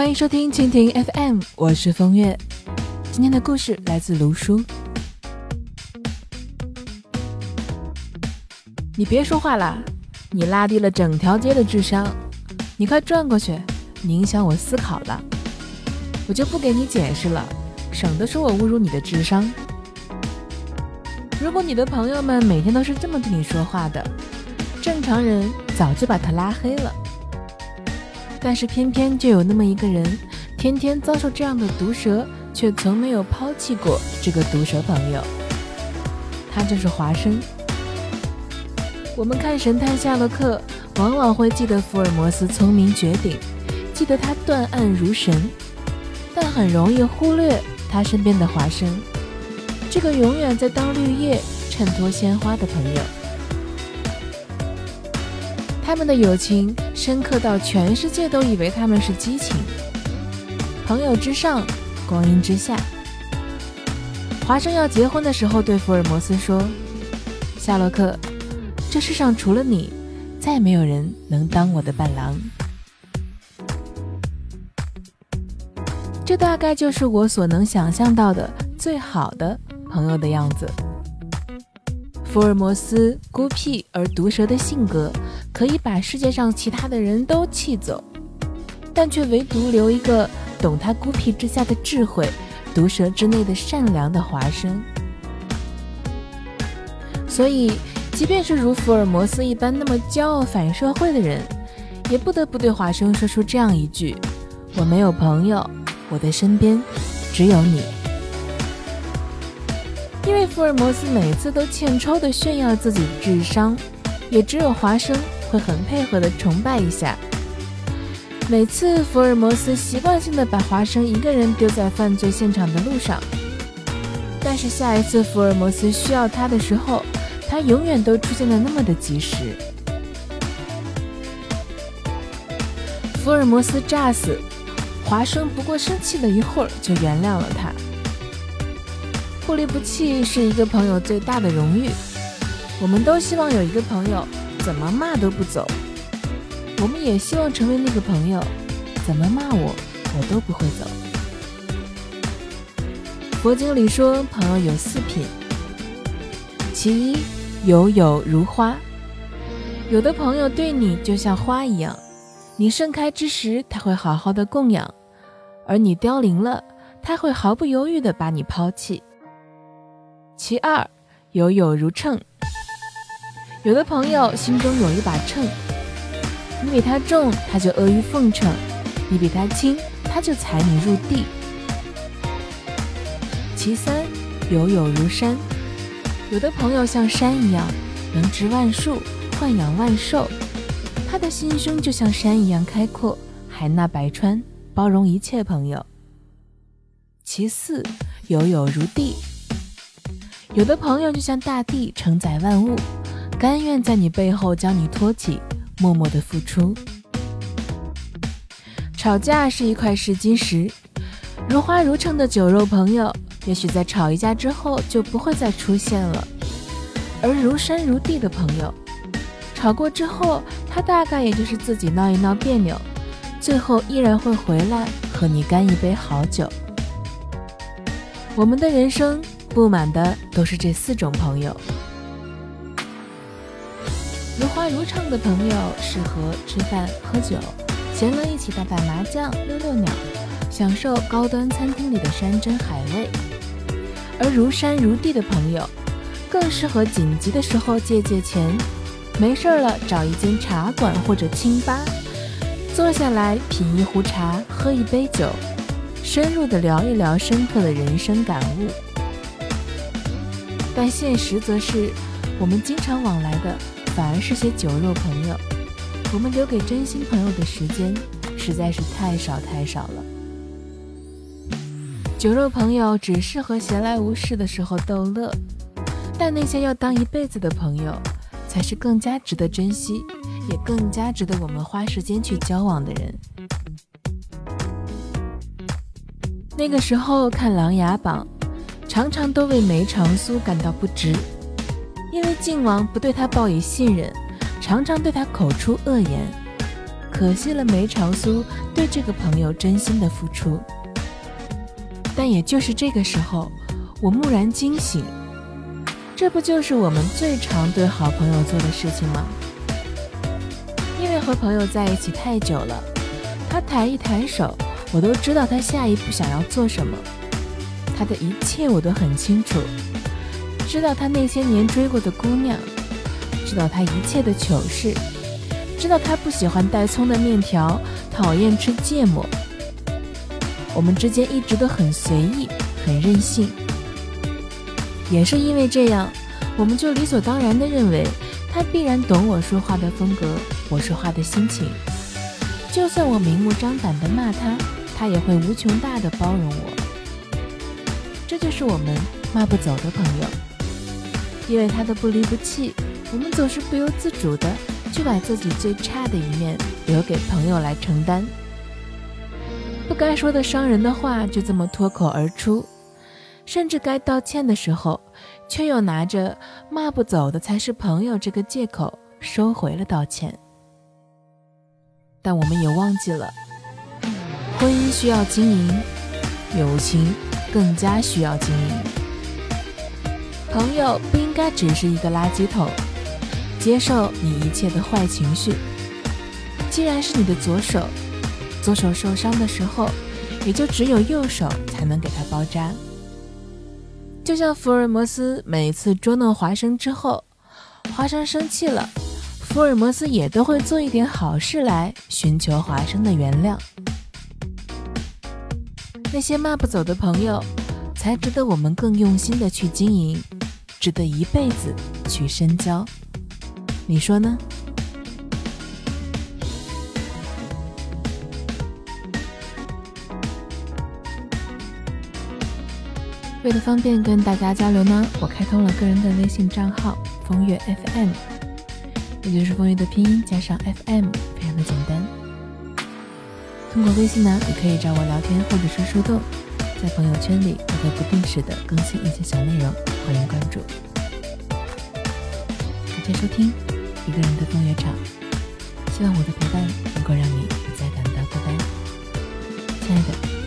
欢迎收听蜻蜓 FM，我是风月。今天的故事来自卢叔。你别说话啦，你拉低了整条街的智商。你快转过去，影响我思考了。我就不给你解释了，省得说我侮辱你的智商。如果你的朋友们每天都是这么对你说话的，正常人早就把他拉黑了。但是偏偏就有那么一个人，天天遭受这样的毒舌，却从没有抛弃过这个毒舌朋友。他就是华生。我们看神探夏洛克，往往会记得福尔摩斯聪明绝顶，记得他断案如神，但很容易忽略他身边的华生，这个永远在当绿叶衬托鲜花的朋友。他们的友情深刻到全世界都以为他们是激情，朋友之上，光阴之下。华生要结婚的时候，对福尔摩斯说：“夏洛克，这世上除了你，再没有人能当我的伴郎。”这大概就是我所能想象到的最好的朋友的样子。福尔摩斯孤僻而毒舌的性格，可以把世界上其他的人都气走，但却唯独留一个懂他孤僻之下的智慧、毒舌之内的善良的华生。所以，即便是如福尔摩斯一般那么骄傲反社会的人，也不得不对华生说出这样一句：“我没有朋友，我的身边只有你。”因为福尔摩斯每次都欠抽的炫耀自己的智商，也只有华生会很配合的崇拜一下。每次福尔摩斯习惯性的把华生一个人丢在犯罪现场的路上，但是下一次福尔摩斯需要他的时候，他永远都出现的那么的及时。福尔摩斯炸死华生，不过生气了一会儿就原谅了他。不离不弃是一个朋友最大的荣誉，我们都希望有一个朋友怎么骂都不走。我们也希望成为那个朋友，怎么骂我，我都不会走。佛经里说，朋友有四品，其一，友友如花。有的朋友对你就像花一样，你盛开之时，他会好好的供养；而你凋零了，他会毫不犹豫的把你抛弃。其二，友友如秤。有的朋友心中有一把秤，你比他重，他就阿谀奉承；你比他轻，他就踩你入地。其三，友友如山。有的朋友像山一样，能植万树，豢养万兽，他的心胸就像山一样开阔，海纳百川，包容一切朋友。其四，友友如地。有的朋友就像大地承载万物，甘愿在你背后将你托起，默默的付出。吵架是一块试金石，如花如秤的酒肉朋友，也许在吵一架之后就不会再出现了；而如山如地的朋友，吵过之后，他大概也就是自己闹一闹别扭，最后依然会回来和你干一杯好酒。我们的人生。不满的都是这四种朋友：如花如唱的朋友适合吃饭喝酒，闲了一起打打麻将、溜溜鸟，享受高端餐厅里的山珍海味；而如山如地的朋友，更适合紧急的时候借借钱，没事了找一间茶馆或者清吧，坐下来品一壶茶，喝一杯酒，深入的聊一聊深刻的人生感悟。但现实则是，我们经常往来的反而是些酒肉朋友，我们留给真心朋友的时间实在是太少太少了。酒肉朋友只适合闲来无事的时候逗乐，但那些要当一辈子的朋友，才是更加值得珍惜，也更加值得我们花时间去交往的人。那个时候看《琅琊榜》。常常都为梅长苏感到不值，因为靖王不对他报以信任，常常对他口出恶言。可惜了梅长苏对这个朋友真心的付出。但也就是这个时候，我蓦然惊醒，这不就是我们最常对好朋友做的事情吗？因为和朋友在一起太久了，他抬一抬手，我都知道他下一步想要做什么，他的一切我都很清楚，知道他那些年追过的姑娘，知道他一切的糗事，知道他不喜欢带葱的面条，讨厌吃芥末。我们之间一直都很随意，很任性，也是因为这样，我们就理所当然地认为他必然懂我说话的风格，我说话的心情。就算我明目张胆地骂他，他也会无穷大的包容我。就是我们骂不走的朋友，因为他的不离不弃，我们总是不由自主的就把自己最差的一面留给朋友来承担。不该说的伤人的话就这么脱口而出，甚至该道歉的时候，却又拿着骂不走的才是朋友这个借口收回了道歉。但我们也忘记了，婚姻需要经营，友情更加需要经营。朋友不应该只是一个垃圾桶，接受你一切的坏情绪。既然是你的左手。左手受伤的时候，也就只有右手才能给他包扎。就像福尔摩斯每次捉弄华生之后，华生生气了，福尔摩斯也都会做一点好事来寻求华生的原谅。那些骂不走的朋友，才值得我们更用心的去经营，值得一辈子去深交。你说呢？为了方便跟大家交流呢，我开通了个人的微信账号“风月 FM”，也就是风月的拼音加上 FM，非常的简单。通过微信呢，你可以找我聊天或者是互动，在朋友圈里我会不定时的更新一些小内容，欢迎关注。感谢收听一个人的风月场，希望我的陪伴能够让你不再感到孤单。亲爱的，